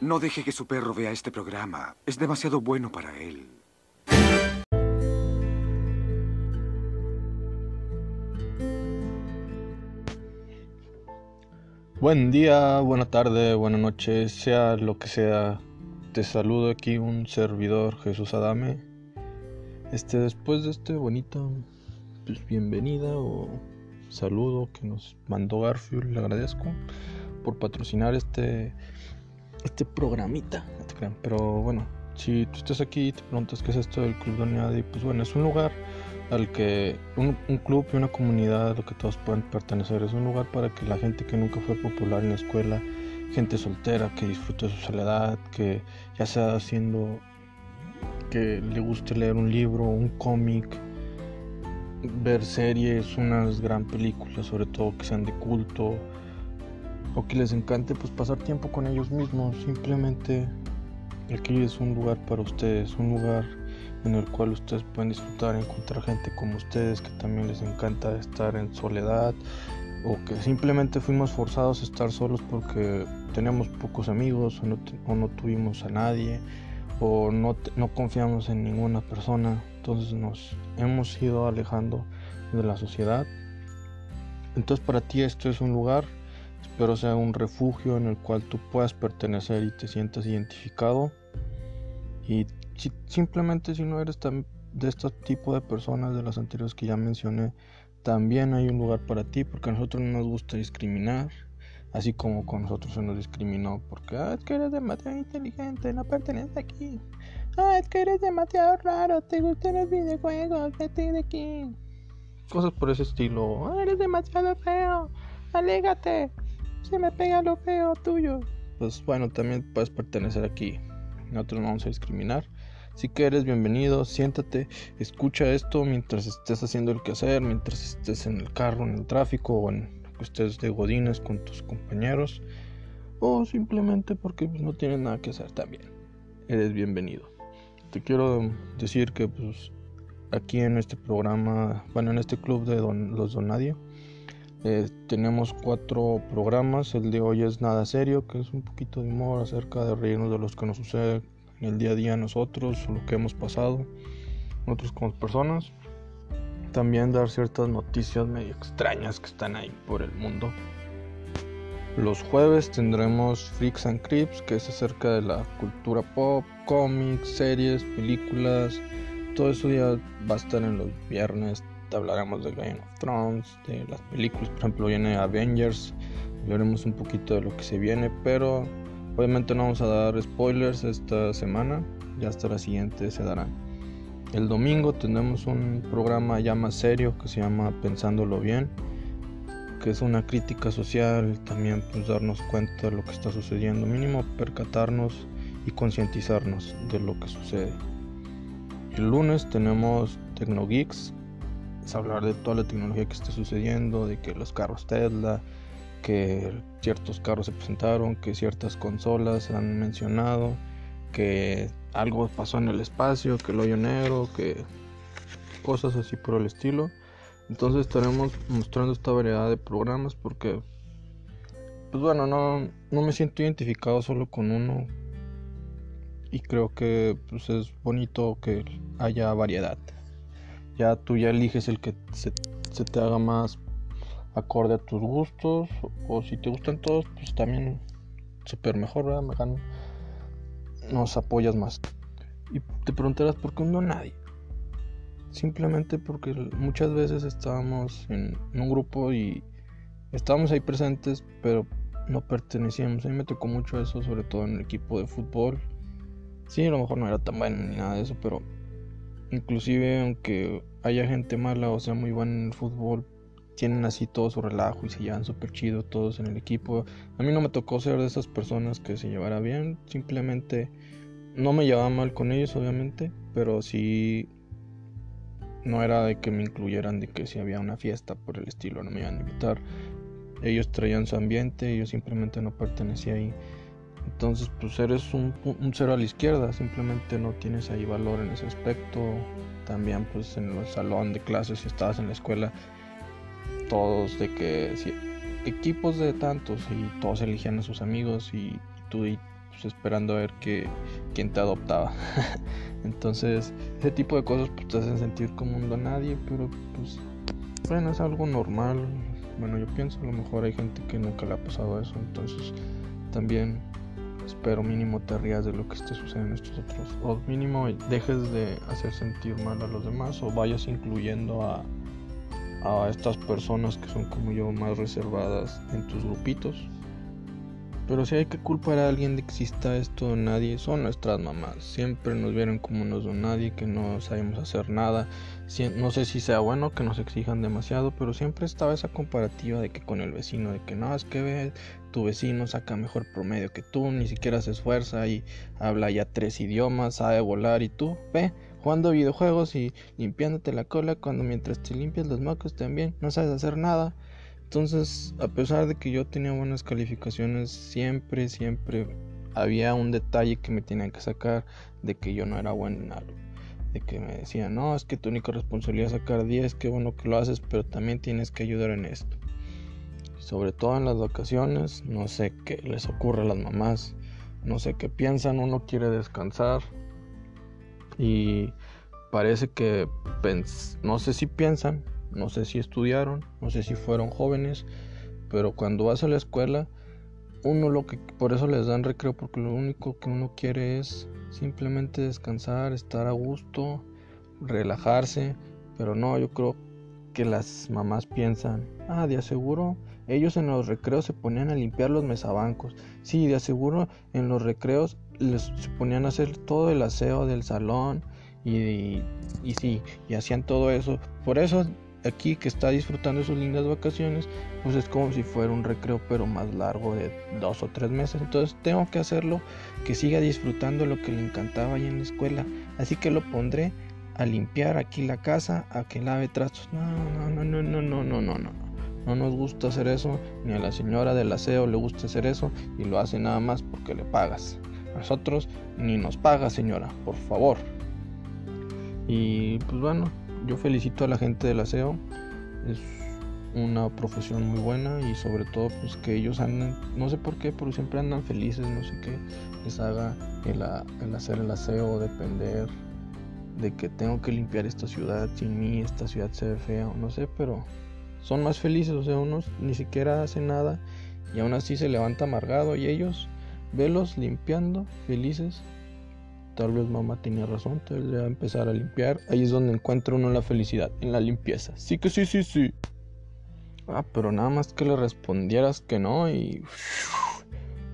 No deje que su perro vea este programa. Es demasiado bueno para él. Buen día, buena tarde, buena noche, sea lo que sea. Te saludo aquí un servidor Jesús Adame. Este después de este bonito pues, bienvenida o saludo que nos mandó Garfield, le agradezco por patrocinar este este programita, pero bueno, si tú estás aquí y te preguntas qué es esto del Club Doñadi, pues bueno, es un lugar al que un, club y una comunidad a lo que todos pueden pertenecer. Es un lugar para que la gente que nunca fue popular en la escuela, gente soltera que disfrute de su soledad, que ya sea haciendo que le guste leer un libro, un cómic, ver series, unas gran películas, sobre todo que sean de culto, o que les encante pues pasar tiempo con ellos mismos. Simplemente aquí es un lugar para ustedes, un lugar en el cual ustedes pueden disfrutar, encontrar gente como ustedes que también les encanta estar en soledad o que simplemente fuimos forzados a estar solos porque teníamos pocos amigos o no, tuvimos a nadie o no, no confiamos en ninguna persona. Entonces nos hemos ido alejando de la sociedad. Entonces para ti esto es un lugar, espero sea un refugio en el cual tú puedas pertenecer y te sientas identificado y simplemente si no eres tan de este tipo de personas de las anteriores que ya mencioné, también hay un lugar para ti porque a nosotros no nos gusta discriminar, así como con nosotros se nos discriminó porque ah, es que eres demasiado inteligente, no perteneces aquí. Ah, es que eres demasiado raro, te gustan los videojuegos, vete de aquí. Cosas por ese estilo. Ah, eres demasiado feo, alégate, se me pega lo feo tuyo. Pues bueno, también puedes pertenecer aquí. Nosotros no vamos a discriminar. Si que eres bienvenido, siéntate, escucha esto mientras estés haciendo el quehacer, mientras estés en el carro, en el tráfico o en estés de godines con tus compañeros o simplemente porque pues, no tienes nada que hacer también. Eres bienvenido. Te quiero decir que pues aquí en este programa, bueno, en este club de los Donadie, eh, tenemos cuatro programas. El de hoy es Nada Serio, que es un poquito de humor acerca de reírnos de los que nos sucede en el día a día nosotros, lo que hemos pasado, nosotros como personas. También dar ciertas noticias medio extrañas que están ahí por el mundo. Los jueves tendremos Freaks and Creeps, que es acerca de la cultura pop, cómics, series, películas. Todo eso ya va a estar en los viernes. Hablaremos de Game of Thrones, de las películas. Por ejemplo, viene Avengers. Hablaremos un poquito de lo que se viene, pero Obviamente no vamos a dar spoilers esta semana, ya hasta la siguiente se darán. El domingo tenemos un programa ya más serio que se llama Pensándolo Bien, que es una crítica social, también pues darnos cuenta de lo que está sucediendo, mínimo percatarnos y concientizarnos de lo que sucede. El lunes tenemos Tecnogeeks, es hablar de toda la tecnología que está sucediendo, de que los carros Tesla, que ciertos carros se presentaron, que ciertas consolas se han mencionado, que algo pasó en el espacio, que el hoyo negro, que cosas así por el estilo. Entonces estaremos mostrando esta variedad de programas porque, pues bueno, no, no me siento identificado solo con uno y creo que pues, es bonito que haya variedad. Ya tú ya eliges el que se, te haga más acorde a tus gustos o si te gustan todos pues también súper mejor ¿verdad? nos apoyas más. Y te preguntarás por qué no nadie simplemente porque muchas veces estábamos en, un grupo y estábamos ahí presentes pero no pertenecíamos. A mí me tocó mucho eso sobre todo en el equipo de fútbol. Sí a lo mejor no era tan bueno ni nada de eso pero inclusive aunque haya gente mala o sea muy buena en el fútbol tienen así todo su relajo y se llevan súper chido todos en el equipo. A mí no me tocó ser de esas personas que se llevara bien, simplemente no me llevaba mal con ellos obviamente, pero sí no era de que me incluyeran de que si había una fiesta por el estilo, no me iban a invitar. Ellos traían su ambiente, yo simplemente no pertenecía ahí. Entonces, pues eres un, un, cero a la izquierda, simplemente no tienes ahí valor en ese aspecto. También, pues en el salón de clases, si estabas en la escuela, todos de que equipos de tantos y todos eligían a sus amigos y tú pues, esperando a ver que, quién te adoptaba. Entonces, ese tipo de cosas pues, te hacen sentir como un nadie, pero pues bueno, es algo normal. Bueno, yo pienso, a lo mejor hay gente que nunca le ha pasado eso, entonces también espero mínimo te rías de lo que esté sucediendo en estos otros, o mínimo dejes de hacer sentir mal a los demás, o vayas incluyendo a, a estas personas que son como yo más reservadas en tus grupitos. Pero si hay que culpar a alguien de que exista esto, nadie, son nuestras mamás. Siempre nos vieron como unos don nadie, que no sabemos hacer nada. No sé si sea bueno que nos exijan demasiado, pero siempre estaba esa comparativa de que con el vecino, de que no, es que ve, tu vecino saca mejor promedio que tú, ni siquiera se esfuerza y habla ya tres idiomas, sabe volar y tú, ve, jugando videojuegos y limpiándote la cola cuando mientras te limpias los mocos también no sabes hacer nada. Entonces, a pesar de que yo tenía buenas calificaciones, siempre, siempre había un detalle que me tenían que sacar de que yo no era bueno en algo. De que me decían, no, es que tu única responsabilidad es sacar 10, qué bueno que lo haces, pero también tienes que ayudar en esto. Sobre todo en las vacaciones, no sé qué les ocurre a las mamás, no sé qué piensan, uno quiere descansar y parece que no sé si piensan no sé si estudiaron, no sé si fueron jóvenes, pero cuando vas a la escuela, uno lo que por eso les dan recreo porque lo único que uno quiere es simplemente descansar, estar a gusto, relajarse, pero no, yo creo que las mamás piensan, ah, de aseguro ellos en los recreos se ponían a limpiar los mesabancos. Sí, de aseguro en los recreos les se ponían a hacer todo el aseo del salón y, y, y sí, y hacían todo eso. Por eso aquí que está disfrutando de sus lindas vacaciones, pues es como si fuera un recreo pero más largo de dos o tres meses. Entonces tengo que hacerlo que siga disfrutando lo que le encantaba ahí en la escuela. Así que lo pondré a limpiar aquí la casa, a que lave trastos. No, no, no, no, no, no, no, no. No No nos gusta hacer eso, ni a la señora del aseo le gusta hacer eso y lo hace nada más porque le pagas. Nosotros ni nos paga, señora, por favor. Y pues bueno, yo felicito a la gente del aseo. Es una profesión muy buena y sobre todo pues que ellos andan, no sé por qué, pero siempre andan felices, no sé qué les haga el, el hacer el aseo, depender de que tengo que limpiar esta ciudad, sin mí esta ciudad se ve fea, no sé, pero son más felices, o sea, unos ni siquiera hacen nada y aún así se levanta amargado y ellos, velos limpiando, felices, tal vez mamá tenía razón, tal vez empezar a limpiar. Ahí es donde encuentra uno la felicidad, en la limpieza. Sí que sí, sí, sí. Ah, pero nada más que le respondieras que no y...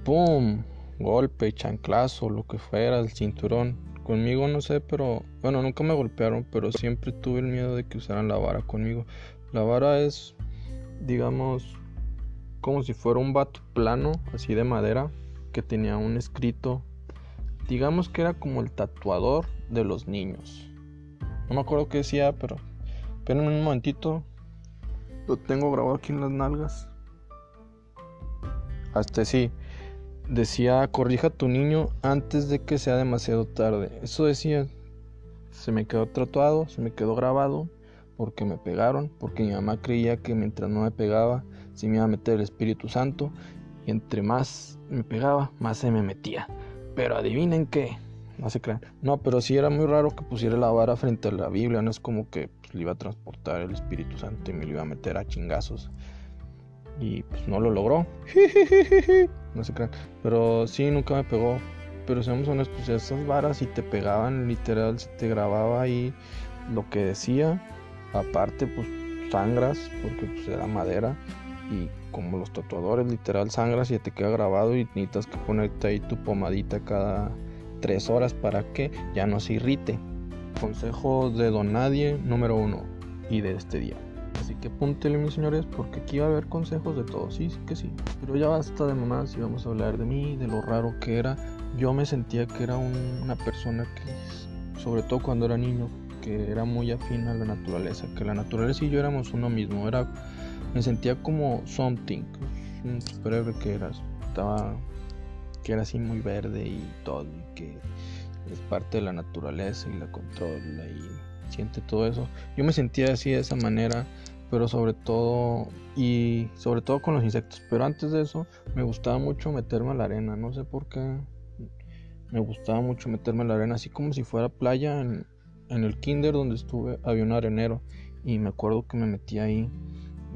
¡Pum! Golpe, chanclazo, lo que fuera, el cinturón. Conmigo no sé, pero... Bueno, nunca me golpearon, pero siempre tuve el miedo de que usaran la vara conmigo. La vara es, digamos, como si fuera un vato plano, así de madera, que tenía un escrito digamos que era como el tatuador de los niños. No me acuerdo qué decía, pero espérenme un momentito. Lo tengo grabado aquí en las nalgas. Hasta sí. Decía, corrija tu niño antes de que sea demasiado tarde. Eso decía. Se me quedó tatuado, se me quedó grabado porque me pegaron, porque mi mamá creía que mientras no me pegaba se me iba a meter el Espíritu Santo y entre más me pegaba, más se me metía. Pero adivinen qué. No se crean. No, pero sí era muy raro que pusiera la vara frente a la Biblia. No es como que pues, le iba a transportar el Espíritu Santo y me lo iba a meter a chingazos. Y pues no lo logró. no se crean. Pero sí, nunca me pegó. Pero seamos honestos, esas varas si te pegaban, literal, se te grababa ahí lo que decía. Aparte, pues sangras, porque pues era madera y como los tatuadores literal sangras y te queda grabado y necesitas que ponerte ahí tu pomadita cada tres horas para que ya no se irrite. Consejo de Don Nadie número uno y de este día. Así que apúntele mis señores porque aquí va a haber consejos de todos, sí, sí que sí. Pero ya basta de mamás y vamos a hablar de mí, de lo raro que era. Yo me sentía que era una persona que, sobre todo cuando era niño, que era muy afín a la naturaleza, que la naturaleza y yo éramos uno mismo, era me sentía como something, un superhéroe que era, estaba, que era así muy verde y todo, y que es parte de la naturaleza y la controla y siente todo eso. Yo me sentía así de esa manera, pero sobre todo, y sobre todo con los insectos. Pero antes de eso, me gustaba mucho meterme a la arena, no sé por qué. me gustaba mucho meterme en la arena, así como si fuera playa. En, en el kinder donde estuve había un arenero y me acuerdo que me metí ahí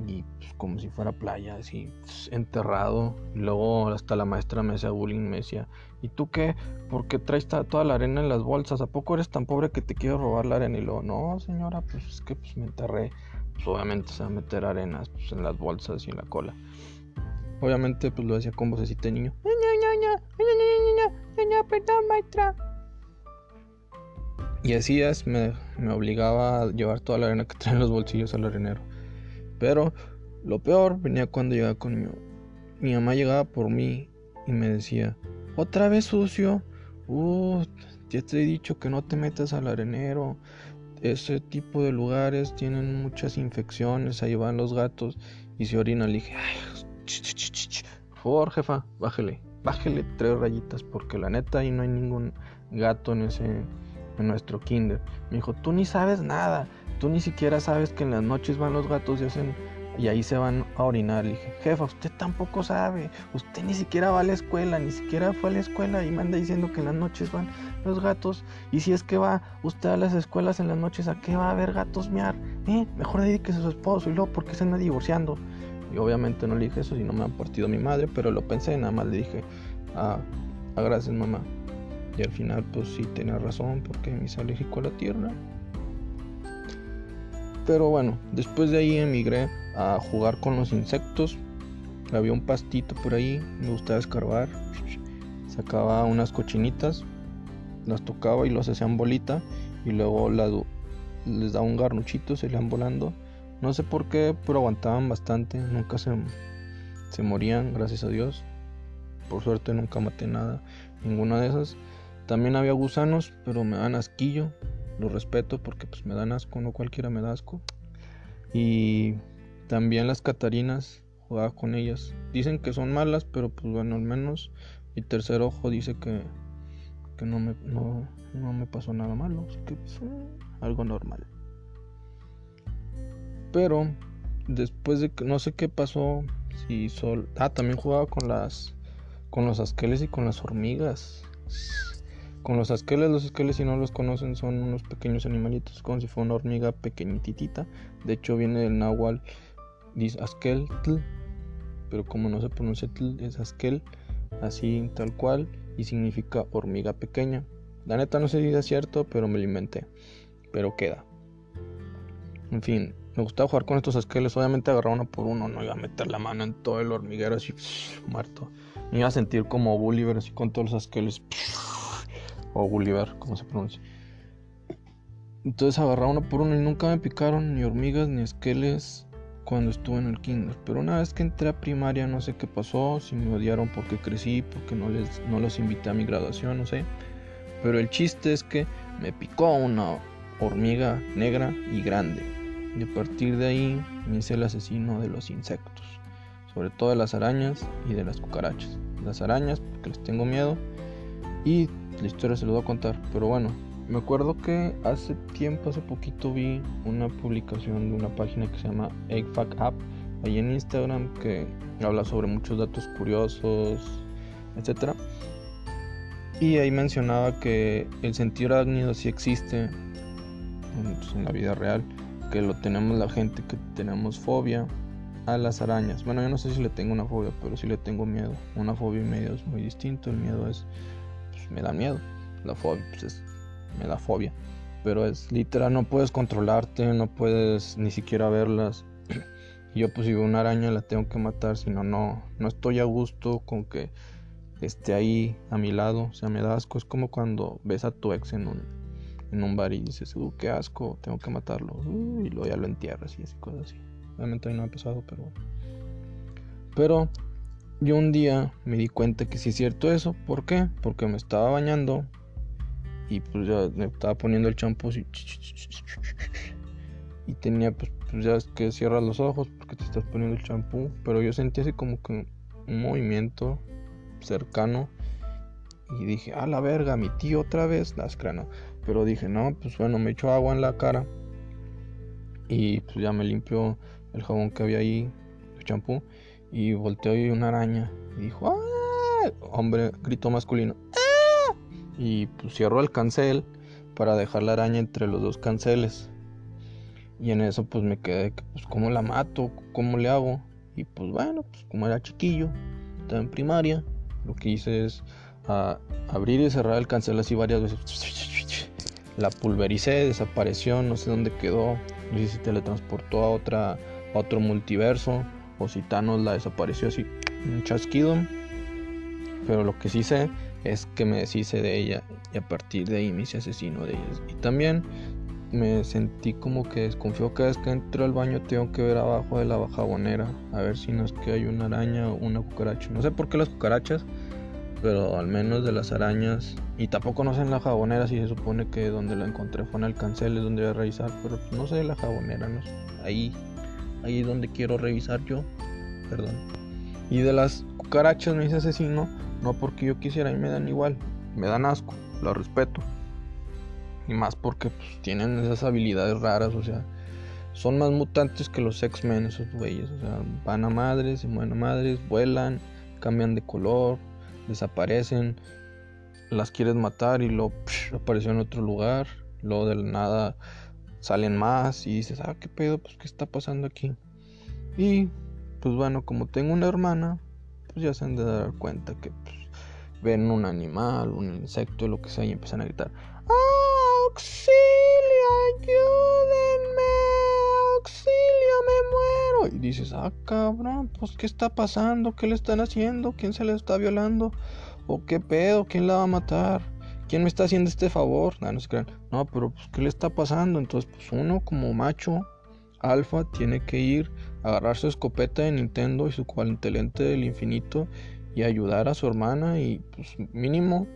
y pues, como si fuera playa, así pues, enterrado. Luego hasta la maestra me hacía bullying, me decía, ¿y tú qué? ¿Por qué traes toda la arena en las bolsas? ¿A poco eres tan pobre que te quiero robar la arena? Y luego, no, señora, pues es que pues, me enterré. Pues obviamente se va a meter arenas pues, en las bolsas y en la cola. Obviamente pues lo decía con vocecita de niño. perdón, maestra. Y así es, me, me obligaba a llevar toda la arena que trae en los bolsillos al arenero. Pero lo peor venía cuando llegaba con mi, mamá llegaba por mí y me decía, otra vez sucio, uh, ya te he dicho que no te metas al arenero, ese tipo de lugares tienen muchas infecciones, ahí van los gatos y se orina. Le dije, ay, por favor, jefa, bájele, bájele tres rayitas porque la neta ahí no hay ningún gato en ese, en nuestro kinder. Me dijo, tú ni sabes nada, Tú ni siquiera sabes que en las noches van los gatos y hacen y ahí se van a orinar. Le dije, jefa, usted tampoco sabe. Usted ni siquiera va a la escuela, ni siquiera fue a la escuela y me anda diciendo que en las noches van los gatos. Y si es que va usted a las escuelas en las noches, ¿a qué va a haber gatos miar? ¿Eh? Mejor dedíquese a su esposo y luego, ¿por qué se anda divorciando? Y obviamente no le dije eso, si no me han partido mi madre, pero lo pensé, nada más le dije, ah, ah gracias mamá. Y al final, pues sí tenía razón, porque me hice alérgico a la tierra. Pero bueno, después de ahí emigré a jugar con los insectos. Había un pastito por ahí, me gustaba escarbar. Sacaba unas cochinitas, las tocaba y los hacían bolita. Y luego les daba un garnuchito, se iban volando. No sé por qué, pero aguantaban bastante. Nunca se, se morían, gracias a Dios. Por suerte nunca maté nada, ninguna de esas. También había gusanos, pero me dan asquillo lo respeto porque pues me dan asco, no cualquiera me da asco. Y también las catarinas, jugaba con ellas. Dicen que son malas, pero pues bueno, al menos mi tercer ojo dice que, que no, me, no, me pasó nada malo, así que pues, eh, algo normal. Pero después de que no sé qué pasó, si sol... Ah, también jugaba con las con los asqueles y con las hormigas con los asqueles. Los asqueles, si no los conocen, son unos pequeños animalitos, como si fuera una hormiga pequeñitita. De hecho, viene del náhuatl, asquel, pero como no se pronuncia tl, es asquel, así tal cual, y significa hormiga pequeña. La neta no sé si es cierto, pero me lo inventé. Pero queda. En fin, me gustaba jugar con estos asqueles. Obviamente agarrar uno por uno, no iba a meter la mano en todo el hormiguero así, muerto. Me iba a sentir como Gulliver así con todos los asqueles o Gulliver, como se pronuncia. Entonces agarraba uno por uno y nunca me picaron ni hormigas ni esqueles cuando estuve en el kinder. Pero una vez que entré a primaria no sé qué pasó, si me odiaron porque crecí, porque no, les, no los invité a mi graduación, no sé. Pero el chiste es que me picó una hormiga negra y grande. Y a partir de ahí me hice el asesino de los insectos. Sobre todo de las arañas y de las cucarachas. Las arañas porque les tengo miedo. Y la historia se lo voy a contar, pero bueno, me acuerdo que hace tiempo, hace poquito vi una publicación de una página que se llama EggFact App, ahí en Instagram, que habla sobre muchos datos curiosos, etc. Y ahí mencionaba que el sentido arácnido sí existe pues, en la vida real, que lo tenemos la gente que tenemos fobia a las arañas. Bueno, yo no sé si le tengo una fobia, pero sí le tengo miedo. Una fobia y medio es muy distinto. El miedo es me da miedo. La fobia, pues me da fobia. Pero es literal, no puedes controlarte, no puedes ni siquiera verlas. Yo pues si una araña la tengo que matar, si no, no, no estoy a gusto con que esté ahí a mi lado. O sea, me da asco. Es como cuando ves a tu ex en un, en un bar y dices, uh, qué asco, tengo que matarlo. Uh, y luego ya lo entierras y así, cosas así. Obviamente mí no ha pasado, pero... Pero yo un día me di cuenta que sí es cierto eso. ¿Por qué? Porque me estaba bañando y pues ya me estaba poniendo el champú y tenía pues, pues, ya es que cierras los ojos porque te estás poniendo el champú. Pero yo sentí así como que un movimiento cercano y dije, a la verga, mi tío otra vez, las crano. Pero dije, no, pues bueno, me echó agua en la cara y pues ya me limpió el jabón que había ahí, el champú. Y volteó y una araña. Y dijo, ¡ah! Hombre, grito masculino. ¡Ah! y pues cierro el cancel para dejar la araña entre los dos canceles. Y en eso pues me quedé, pues cómo la mato, cómo le hago. Y pues bueno, pues como era chiquillo, estaba en primaria, lo que hice es ah, abrir y cerrar el cancel así varias veces. La pulvericé, desapareció, no sé dónde quedó, sé si teletransportó a otra a otro multiverso o si la desapareció así un chasquido. Pero lo que sí sé es que me deshice de ella y a partir de ahí me hice asesino de ellas. Y también me sentí como que desconfío cada vez que entro al baño tengo que ver abajo de la jabonera a ver si no es que hay una araña o una cucaracha. No sé por qué las cucarachas, pero al menos de las arañas y tampoco no sé en la jabonera si se supone que donde la encontré fue en el cancel es donde voy a revisar, pero pues no sé la jabonera, no sé. Ahí ahí es donde quiero revisar yo, perdón. Y de las cucarachas me hice asesino no porque yo quisiera y me dan igual, me dan asco, lo respeto. Y más porque pues, tienen esas habilidades raras, o sea, son más mutantes que los X-Men, esos güeyes. O sea, van a madres, se mueven a madres, vuelan, cambian de color, desaparecen, las quieres matar y luego apareció en otro lugar, luego de la nada salen más y dices, ah, qué pedo, pues qué está pasando aquí. Y pues bueno, como tengo una hermana, pues ya se han de dar cuenta que pues, ven un animal, un insecto, lo que sea, y empiezan a gritar, ¡Auxilio! ¡Ayúdenme! ¡Auxilio! ¡Me muero! Y dices, ah, cabrón, pues ¿qué está pasando? ¿Qué le están haciendo? ¿Quién se le está violando? ¿O qué pedo? ¿Quién la va a matar? ¿Quién me está haciendo este favor? No, no se crean. No, pero pues, ¿qué le está pasando? Entonces, pues uno como macho alfa tiene que ir agarrar su escopeta de Nintendo y su cuartelente del infinito y ayudar a su hermana y pues mínimo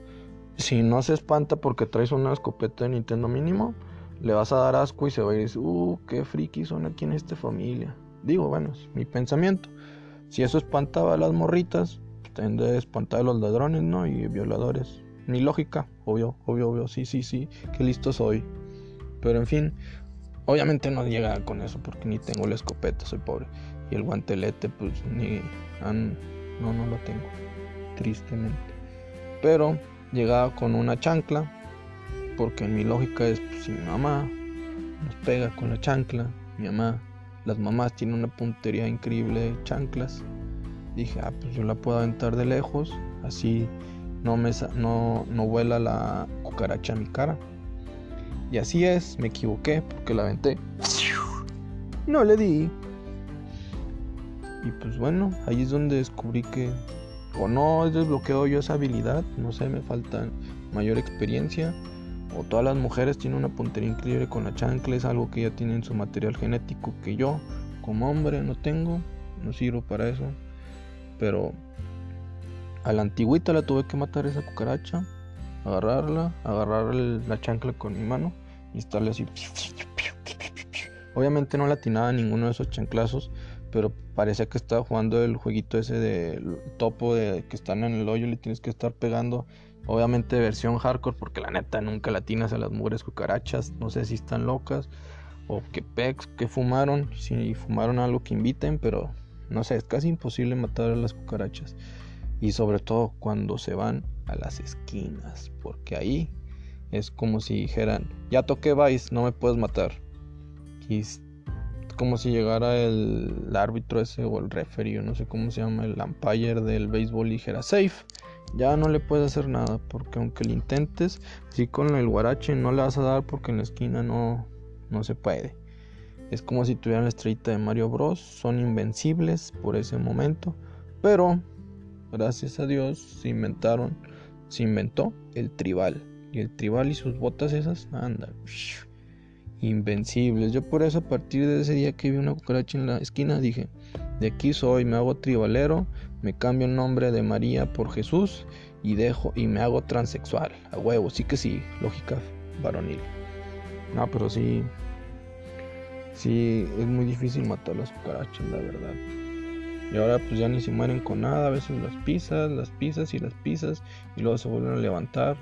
si no se espanta porque traes una escopeta de Nintendo mínimo le vas a dar asco y se va a ir decir, uh, qué friki son aquí en esta familia. Digo, bueno, es mi pensamiento. Si eso espantaba a las morritas, pues tendré de espantar a los ladrones, ¿no? Y violadores. Mi lógica, obvio, obvio, obvio, sí, sí, sí, qué listo soy. Pero en fin, Obviamente no llega con eso porque ni tengo la escopeta, soy pobre. Y el guantelete, pues ni. no, no lo tengo. Tristemente. Pero llegaba con una chancla. Porque en mi lógica es: pues, si mi mamá nos pega con la chancla, mi mamá, las mamás tienen una puntería increíble de chanclas. Dije: ah, pues yo la puedo aventar de lejos. Así no, me, no, no vuela la cucaracha a mi cara. Y así es, me equivoqué porque la aventé. No le di. Y pues bueno, ahí es donde descubrí que o no he desbloqueado yo esa habilidad, no sé, me falta mayor experiencia. O todas las mujeres tienen una puntería increíble con la chancla, es algo que ya tienen su material genético que yo, como hombre, no tengo, no sirvo para eso. Pero a la antigüita la tuve que matar esa cucaracha, agarrarla, agarrar la chancla con mi mano y estarle así. Obviamente no latinaba ninguno de esos chanclazos, pero parecía que estaba jugando el jueguito ese de topo de que están en el hoyo y le tienes que estar pegando. Obviamente versión hardcore, porque la neta nunca latinas a las mujeres cucarachas. No sé si están locas o que pex, que fumaron, si fumaron algo que inviten, pero no sé, es casi imposible matar a las cucarachas. Y sobre todo cuando se van a las esquinas, porque ahí es como si dijeran, ya toqué Vice, no me puedes matar. Y es como si llegara el, árbitro ese o el referee, no sé cómo se llama, el umpire del béisbol y dijera, safe, ya no le puedes hacer nada, porque aunque lo intentes, si con el guarache no le vas a dar porque en la esquina no, no se puede. Es como si tuvieran la estrellita de Mario Bros. Son invencibles por ese momento. Pero, gracias a Dios, se inventaron, se inventó el tribal. Y el tribal y sus botas esas, anda, invencibles. Yo por eso a partir de ese día que vi una cucaracha en la esquina dije, de aquí soy, me hago tribalero, me cambio el nombre de María por Jesús y dejo y me hago transexual. A huevo, sí que sí, lógica varonil. No, pero sí, sí, es muy difícil matar las cucarachas, la verdad. Y ahora pues ya ni se mueren con nada, a veces las pisas, las pisas y las pisas y luego se vuelven a levantar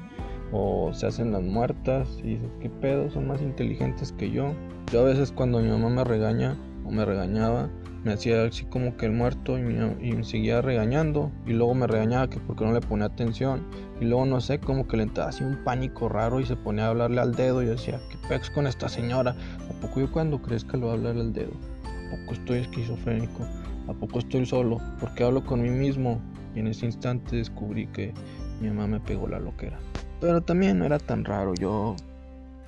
o se hacen las muertas y dices, ¿qué pedo? Son más inteligentes que yo. Yo a veces cuando mi mamá me regaña, o me regañaba, me hacía así como que el muerto y me, seguía regañando y luego me regañaba que porque no le ponía atención y luego no sé como que le entraba así un pánico raro y se ponía a hablarle al dedo y decía qué pex con esta señora a poco yo cuando crezca le voy a hablar al dedo a poco estoy esquizofrénico a poco estoy solo porque hablo con mí mismo y en ese instante descubrí que mi mamá me pegó la loquera pero también no era tan raro yo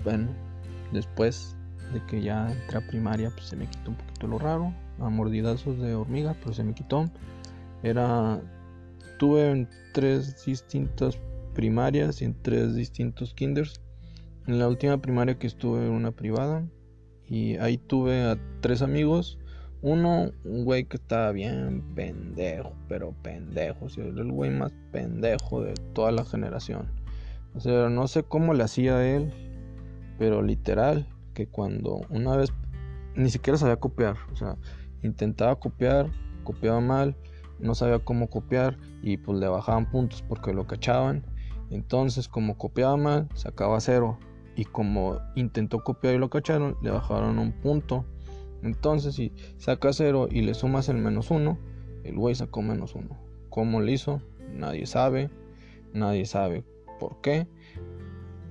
bueno después de que ya entré a primaria pues se me quitó un poquito lo raro a mordidazos de hormiga, pero se me quitó. Era. Tuve en tres distintas primarias y en tres distintos kinders. En la última primaria que estuve en una privada. Y ahí tuve a tres amigos. Uno, un güey que estaba bien pendejo, pero pendejo. O el güey más pendejo de toda la generación. O sea, no sé cómo le hacía a él, pero literal, que cuando una vez ni siquiera sabía copiar. O sea, intentaba copiar, copiaba mal, no sabía cómo copiar y pues le bajaban puntos porque lo cachaban. Entonces, como copiaba mal, sacaba cero. Y como intentó copiar y lo cacharon, le bajaron un punto. Entonces, si saca cero y le sumas el menos uno, el güey sacó menos uno. ¿Cómo lo hizo? Nadie sabe. Nadie sabe por qué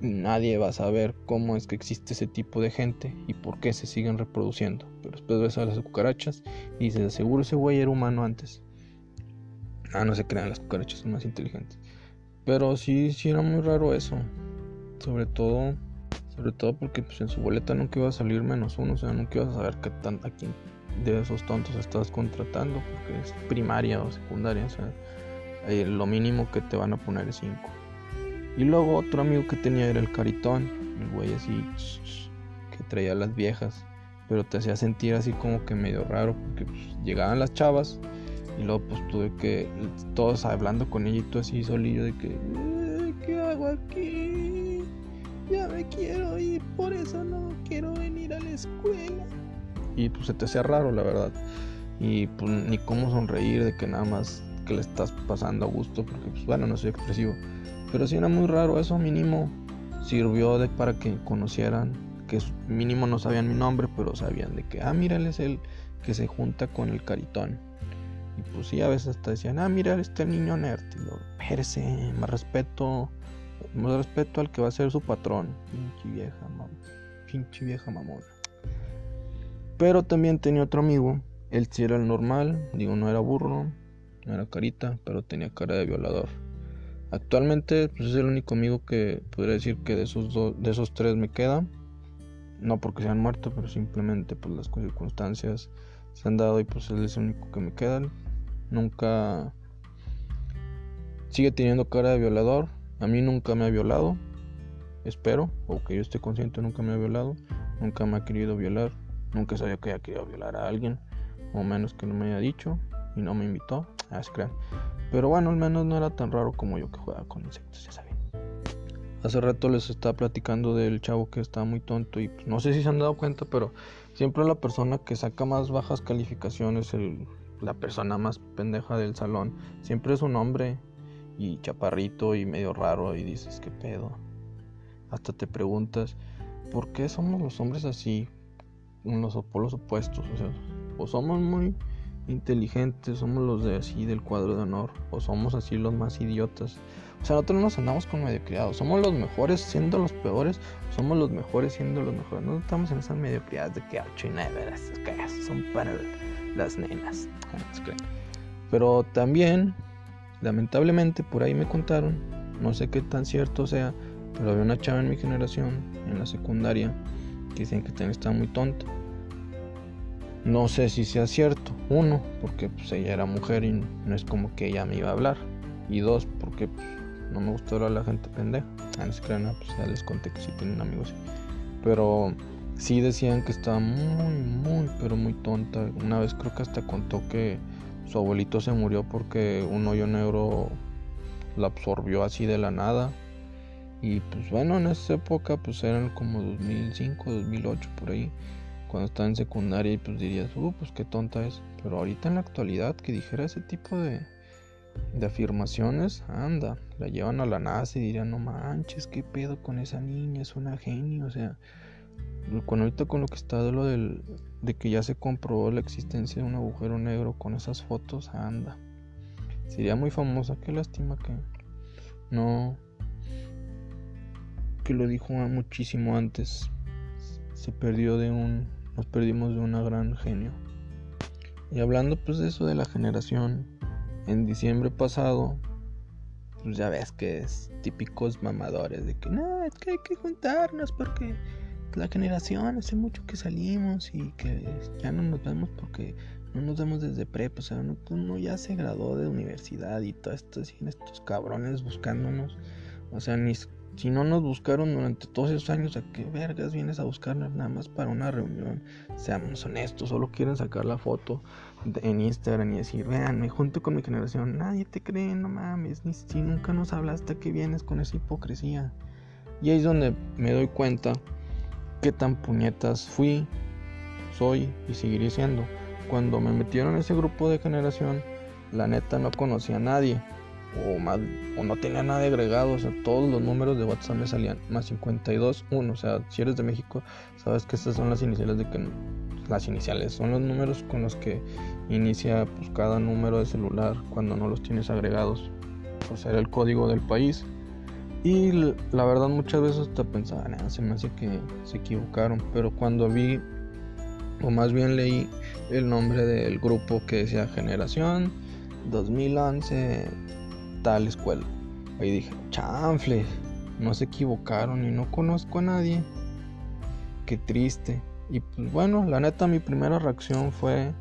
nadie va a saber cómo es que existe ese tipo de gente y por qué se siguen reproduciendo. Pero después ves a las cucarachas y dices, seguro ese güey era humano antes. Ah, no se crean, las cucarachas son más inteligentes. Pero sí, sí era muy raro eso. Sobre todo, sobre todo porque pues, en su boleta nunca iba a salir menos uno. O sea, nunca ibas a saber qué tan, a quién de esos tontos estás contratando. Porque es primaria o secundaria. O sea, lo mínimo que te van a poner es 5. Y luego otro amigo que tenía era el caritón, el güey así que traía las viejas, pero te hacía sentir así como que medio raro porque pues, llegaban las chavas y luego pues tuve que todos hablando con ella y tú así solillo de que eh, ¿qué hago aquí? Ya me quiero ir, por eso no quiero venir a la escuela. Y pues se te hacía raro, la verdad. Y pues ni cómo sonreír de que nada más que le estás pasando a gusto, porque pues bueno, no soy expresivo. Pero sí era muy raro eso, mínimo sirvió de para que conocieran, que mínimo no sabían mi nombre, pero sabían de que, ah, mira, él es el que se junta con el caritón. Y pues sí, a veces hasta decían, ah, mira, este niño nerd. Y más respeto, más respeto al que va a ser su patrón. Pinche vieja, mam pinche vieja mamona. Pero también tenía otro amigo, él sí era el normal, digo, no era burro, no era carita, pero tenía cara de violador. Actualmente pues, es el único amigo que podría decir que de esos, de esos tres me queda. No porque se han muerto, pero simplemente pues las circunstancias se han dado y pues él es el único que me queda. Nunca sigue teniendo cara de violador. A mí nunca me ha violado. Espero, o que yo esté consciente, nunca me ha violado. Nunca me ha querido violar. Nunca sabía que haya querido violar a alguien. O menos que no me haya dicho. Y no me invitó. Ah, se crean. Pero bueno, al menos no era tan raro como yo que jugaba con insectos, ya saben. Hace rato les estaba platicando del chavo que estaba muy tonto y pues, no sé si se han dado cuenta, pero siempre la persona que saca más bajas calificaciones, el, la persona más pendeja del salón, siempre es un hombre y chaparrito y medio raro y dices, ¿qué pedo? Hasta te preguntas, ¿por qué somos los hombres así? En los polos opuestos, o sea, o somos muy inteligentes, somos los de así del cuadro de honor, o somos así los más idiotas. O sea, nosotros no nos andamos con mediocridad, somos los mejores siendo los peores, somos los mejores siendo los mejores. No estamos en esas mediocridades de que 8 y 9, esas son para las nenas. Pero también, lamentablemente, por ahí me contaron, no sé qué tan cierto sea, pero había una chava en mi generación, en la secundaria, que dicen que también estaba muy tonta no sé si sea cierto. Uno, porque pues ella era mujer y no es como que ella me iba a hablar. Y dos, porque pues, no me gustó a la gente pendeja. Ah, no se pues ya les conté que sí tienen amigos. Pero sí decían que estaba muy, muy, pero muy tonta. Una vez creo que hasta contó que su abuelito se murió porque un hoyo negro la absorbió así de la nada. Y pues bueno, en esa época pues eran como 2005, 2008 por ahí cuando estaba en secundaria y pues dirías, uh, pues qué tonta es. Pero ahorita en la actualidad que dijera ese tipo de, de afirmaciones, anda, la llevan a la NASA y dirían, no manches, qué pedo con esa niña, es una genio, o sea, con ahorita con lo que está de lo del de que ya se comprobó la existencia de un agujero negro con esas fotos, anda. Sería muy famosa, qué lástima que no que lo dijo muchísimo antes. Se perdió de un nos perdimos de una gran genio. Y hablando pues de eso de la generación, en diciembre pasado pues ya ves que es típicos mamadores de que no, es que hay que juntarnos porque la generación hace mucho que salimos y que ya no nos vemos porque no nos vemos desde prepa, o sea, uno, ya se graduó de universidad y todo esto, así, estos cabrones buscándonos, o sea, ni si no nos buscaron durante todos esos años, ¿a qué vergas vienes a buscarnos nada más para una reunión? Seamos honestos, solo quieren sacar la foto en Instagram y decir, vean, me junto con mi generación, nadie te cree, no mames, ni si nunca nos hablaste, que vienes con esa hipocresía? Y ahí es donde me doy cuenta qué tan puñetas fui, soy y seguiré siendo. Cuando me metieron en ese grupo de generación, la neta no conocía a nadie. O, o no tenía nada agregado, o sea, todos los números de WhatsApp me salían más 52, 1, o sea, si eres de México, sabes que estas son las iniciales de que las iniciales son los números con los que inicia pues, cada número de celular cuando no los tienes agregados, por ser el código del país. Y la verdad muchas veces te pensaba, se me hace que se equivocaron, pero cuando vi, o más bien leí el nombre del grupo que decía Generación 2011 tal escuela, ahí dije, chanfle, no se equivocaron y no conozco a nadie. Qué triste. Y pues bueno, la neta mi primera reacción fue,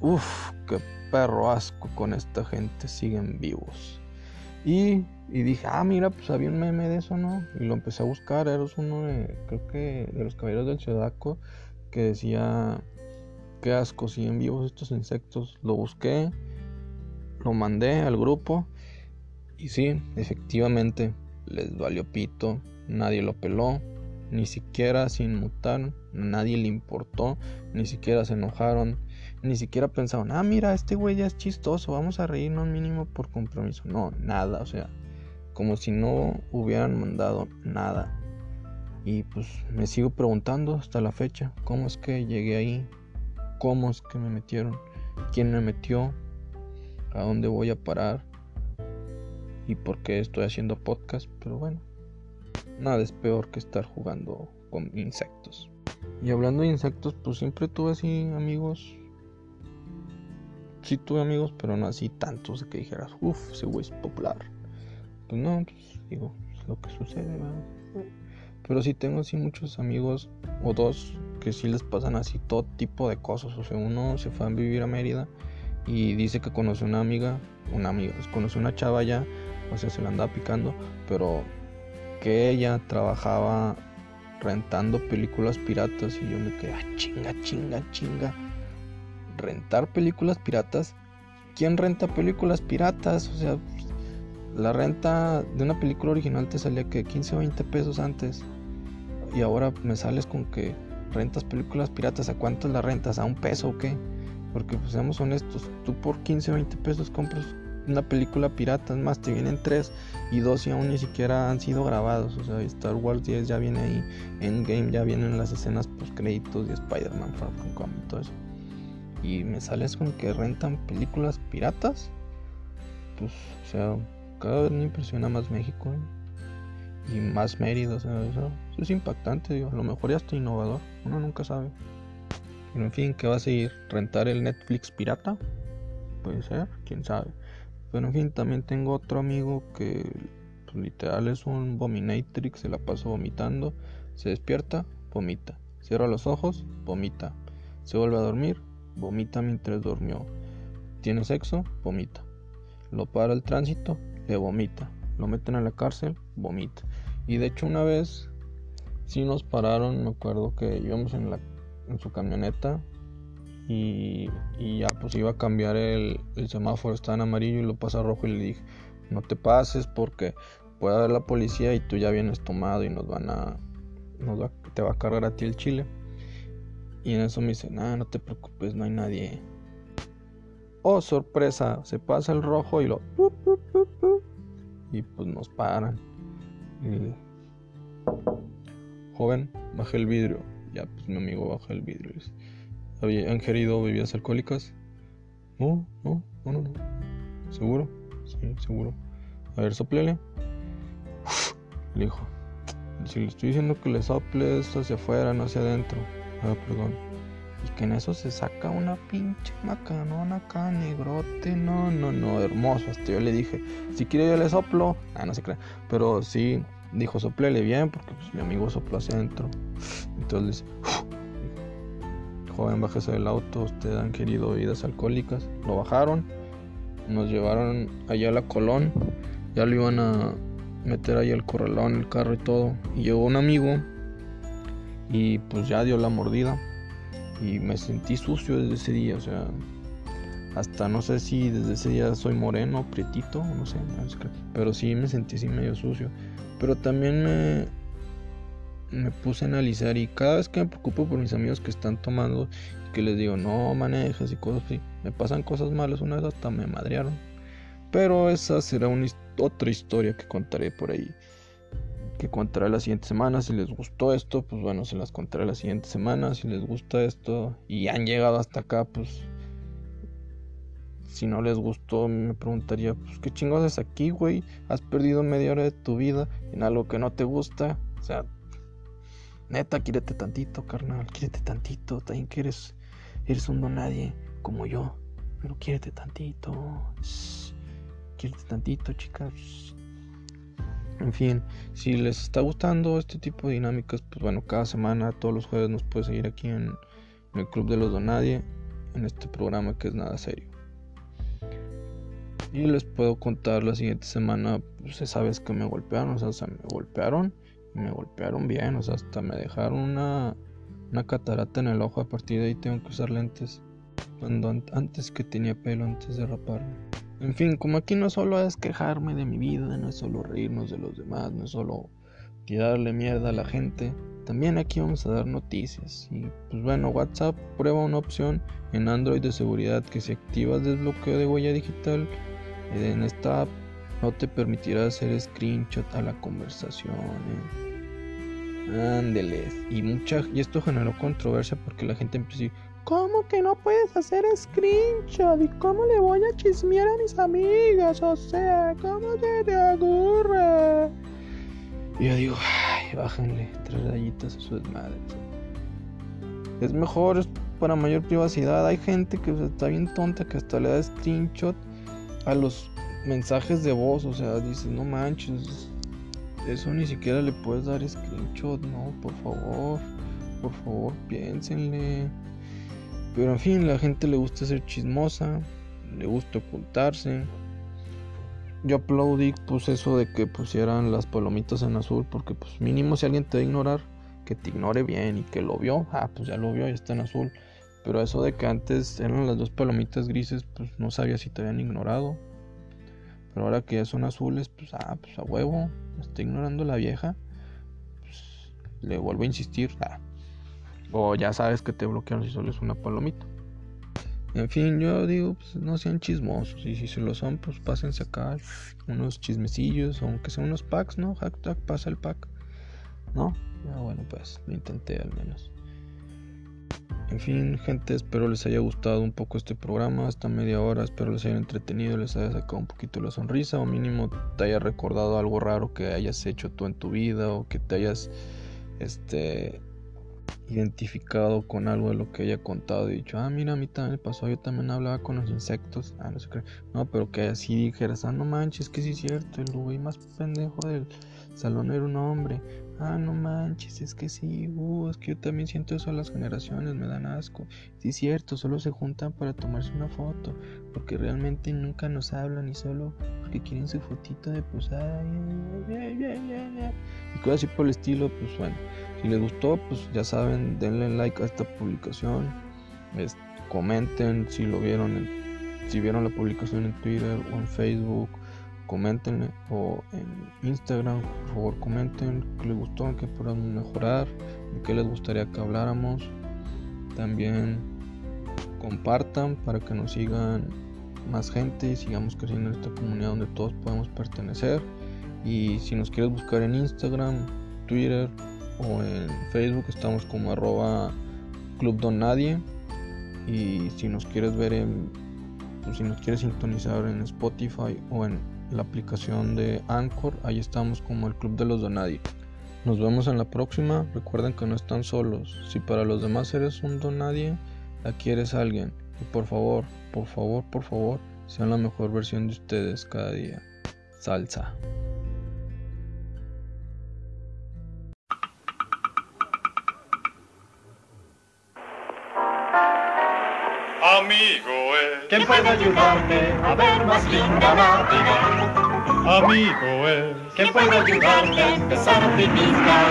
uff, qué perro asco con esta gente, siguen vivos. Y y dije, ah, mira, pues había un meme de eso, ¿no? Y lo empecé a buscar, era uno de, creo que de los caballeros del Chodaco, que decía, qué asco, siguen vivos estos insectos. Lo busqué, lo mandé al grupo, y sí, efectivamente, les valió pito, nadie lo peló, ni siquiera se inmutaron, nadie le importó, ni siquiera se enojaron, ni siquiera pensaron, ah, mira, este güey ya es chistoso, vamos a reírnos mínimo por compromiso. No, nada, o sea, como si no hubieran mandado nada. Y pues me sigo preguntando hasta la fecha, ¿cómo es que llegué ahí? ¿Cómo es que me metieron? ¿Quién me metió? ¿A dónde voy a parar? ¿Y por qué estoy haciendo podcast? Pero bueno, nada es peor que estar jugando con insectos. Y hablando de insectos, pues siempre tuve así amigos. Sí tuve amigos, pero no así tantos que dijeras, uff, ese güey es popular pues no, pues digo, es lo que sucede, Pero sí tengo así muchos amigos o dos que sí les pasan así todo tipo de cosas. O sea, uno se fue a vivir a Mérida y dice que conoció una amiga, una amiga, conoció una chava ya, o sea, se la andaba picando, pero que ella trabajaba rentando películas piratas y yo me quedé, ah, chinga, chinga, chinga. Rentar películas piratas. ¿Quién renta películas piratas? O sea, la renta de una película original te salía que 15 o 20 pesos antes. Y ahora me sales con que rentas películas piratas. ¿A cuánto la rentas? ¿A un peso o qué? Porque pues seamos honestos, tú por 15 o 20 pesos compras una película pirata, es más, te vienen 3 y 2 y aún ni siquiera han sido grabados. O sea, Star Wars 10 ya viene ahí, Endgame ya vienen las escenas post créditos de Spider-Man Far From Home y todo eso. Y me sales con que rentan películas piratas. Pues, o sea, cada me impresiona más México y más Mérida. eso, es impactante, digo. A lo mejor ya está innovador, uno nunca sabe. Pero en fin, ¿qué va a seguir? ¿Rentar el Netflix pirata? Puede ser, quién sabe. Pero en fin, también tengo otro amigo que pues, literal es un vominatrix, se la pasa vomitando. Se despierta, vomita. Cierra los ojos, vomita. Se vuelve a dormir, vomita mientras durmió. Tiene sexo, vomita. Lo para el tránsito, le vomita. Lo meten a la cárcel, vomita. Y de hecho una vez sí nos pararon, me acuerdo que íbamos en, la, en su camioneta y, ya pues iba a cambiar el, semáforo, estaba en amarillo y lo pasa rojo y le dije, no te pases porque puede haber la policía y tú ya vienes tomado y nos van a, te va a cargar a ti el chile. Y en eso me dice, nada, no te preocupes, no hay nadie. Oh, sorpresa, se pasa el rojo y lo y pues nos paran. joven, baje el vidrio. Ya, pues mi amigo baja el vidrio. ¿Había ingerido bebidas alcohólicas? No, no, no, no, no. ¿Seguro? Sí, seguro. A ver, soplele. Le dijo, si le estoy diciendo que le sople esto hacia afuera, no hacia adentro. Ah, perdón. Y que en eso se saca una pinche macanona acá, negrote. No, no, no, hermoso. Hasta yo le dije, si quiere yo le soplo. Ah, no se cree. Pero sí, dijo, soplele bien, porque pues, mi amigo sopló hacia adentro. Entonces joven, bájese del auto, ustedes han querido bebidas alcohólicas. Lo bajaron, nos llevaron allá a la Colón, ya lo iban a meter ahí el corralón, el carro y todo. Y llegó un amigo y pues ya dio la mordida. Y me sentí sucio desde ese día, o sea, hasta no sé si desde ese día soy moreno, prietito, no sé, pero sí me sentí así medio sucio. Pero también me, me puse a analizar y cada vez que me preocupo por mis amigos que están tomando y que les digo no manejes y cosas así, me pasan cosas malas, una vez hasta me madrearon. Pero esa será una, otra historia que contaré por ahí. Que contaré la siguiente semana. Si les gustó esto, pues bueno, se las contaré la siguiente semana. Si les gusta esto y han llegado hasta acá, pues si no les gustó, me preguntaría, pues qué chingados es aquí, güey. Has perdido media hora de tu vida en algo que no te gusta. O sea, Neta, quírete tantito, carnal. Quírete tantito. También que eres, eres un don nadie como yo. Pero quírete tantito. Shh. Quírete tantito, chicas. En fin, si les está gustando este tipo de dinámicas, pues bueno, cada semana, todos los jueves nos puede seguir aquí en, el Club de los Donadie, en este programa que es nada serio. Y les puedo contar la siguiente semana, pues sabes que me golpearon, o sea, me golpearon me golpearon bien, o sea, hasta me dejaron una, una catarata en el ojo. A partir de ahí tengo que usar lentes. Cuando antes que tenía pelo, antes de raparme. En fin, como aquí no solo es quejarme de mi vida, no es solo reírnos de los demás, no es solo tirarle mierda a la gente, también aquí vamos a dar noticias. Y pues bueno, WhatsApp prueba una opción en Android de seguridad que si activas desbloqueo de huella digital en esta app no te permitirá hacer screenshot a la conversación. ¿eh? Y mucha y esto generó controversia porque la gente empezó a decir, ¿cómo que no puedes hacer screenshot? ¿Y cómo le voy a chismear a mis amigas? O sea, ¿cómo se te ocurre? Y yo digo, ay, bájenle tres rayitas a su desmadre. Es mejor, es para mayor privacidad. Hay gente que está bien tonta que hasta le da screenshot a los mensajes de voz. O sea, dice, no manches, eso ni siquiera le puedes dar screenshot, no, por favor, por favor, piénsenle. Pero en fin, la gente le gusta ser chismosa, le gusta ocultarse. Yo aplaudí pues eso de que pusieran las palomitas en azul, porque pues mínimo si alguien te va a ignorar, que te ignore bien y que lo vio, ah, pues ya lo vio, ya está en azul. Pero eso de que antes eran las dos palomitas grises, pues no sabía si te habían ignorado. Pero ahora que ya son azules, pues ah, pues a huevo, está ignorando la vieja, pues, le vuelvo a insistir. Ah. O ya sabes que te bloquearon si solo es una palomita. En fin, yo digo, pues no sean chismosos. Y si se lo son, pues pásense acá unos chismecillos, aunque sean unos packs, ¿no? Hashtag pasa el pack. ¿No? Ah, bueno, pues lo intenté al menos. En fin, gente, espero les haya gustado un poco este programa, hasta media hora, espero les haya entretenido, les haya sacado un poquito la sonrisa o mínimo te haya recordado algo raro que hayas hecho tú en tu vida o que te hayas este identificado con algo de lo que haya contado y dicho, ah, mira, a mí también me pasó, yo también hablaba con los insectos, ah, no sé qué, no, pero que así dijeras, ah, no manches, que sí es cierto, el güey más pendejo del salón era un hombre, Ah, no manches, es que sí, uh, es que yo también siento eso a las generaciones, me dan asco. Sí, cierto, solo se juntan para tomarse una foto, porque realmente nunca nos hablan y solo porque quieren su fotito de pues, y cosas así por el estilo, pues bueno, si les gustó, pues ya saben, denle like a esta publicación, comenten si lo vieron, si vieron la publicación en Twitter o en Facebook comenten o en Instagram, por favor comenten qué les gustó, qué podemos mejorar, de qué les gustaría que habláramos. También compartan para que nos sigan más gente y sigamos creciendo en esta comunidad donde todos podemos pertenecer. Y si nos quieres buscar en Instagram, Twitter o en Facebook estamos como arroba Club Don. Y si nos quieres ver en, pues, si nos quieres sintonizar en Spotify o en la aplicación de Anchor, ahí estamos como el Club de los Donadie. Nos vemos en la próxima. Recuerden que no están solos. Si para los demás eres un donadie, aquí eres alguien. Y por favor, por favor, por favor, sean la mejor versión de ustedes cada día. Salsa. ¿Quién puede ayudarte a ver más linda la vida? Amigo es. ¿Quién puede ayudarte a empezar a optimizar?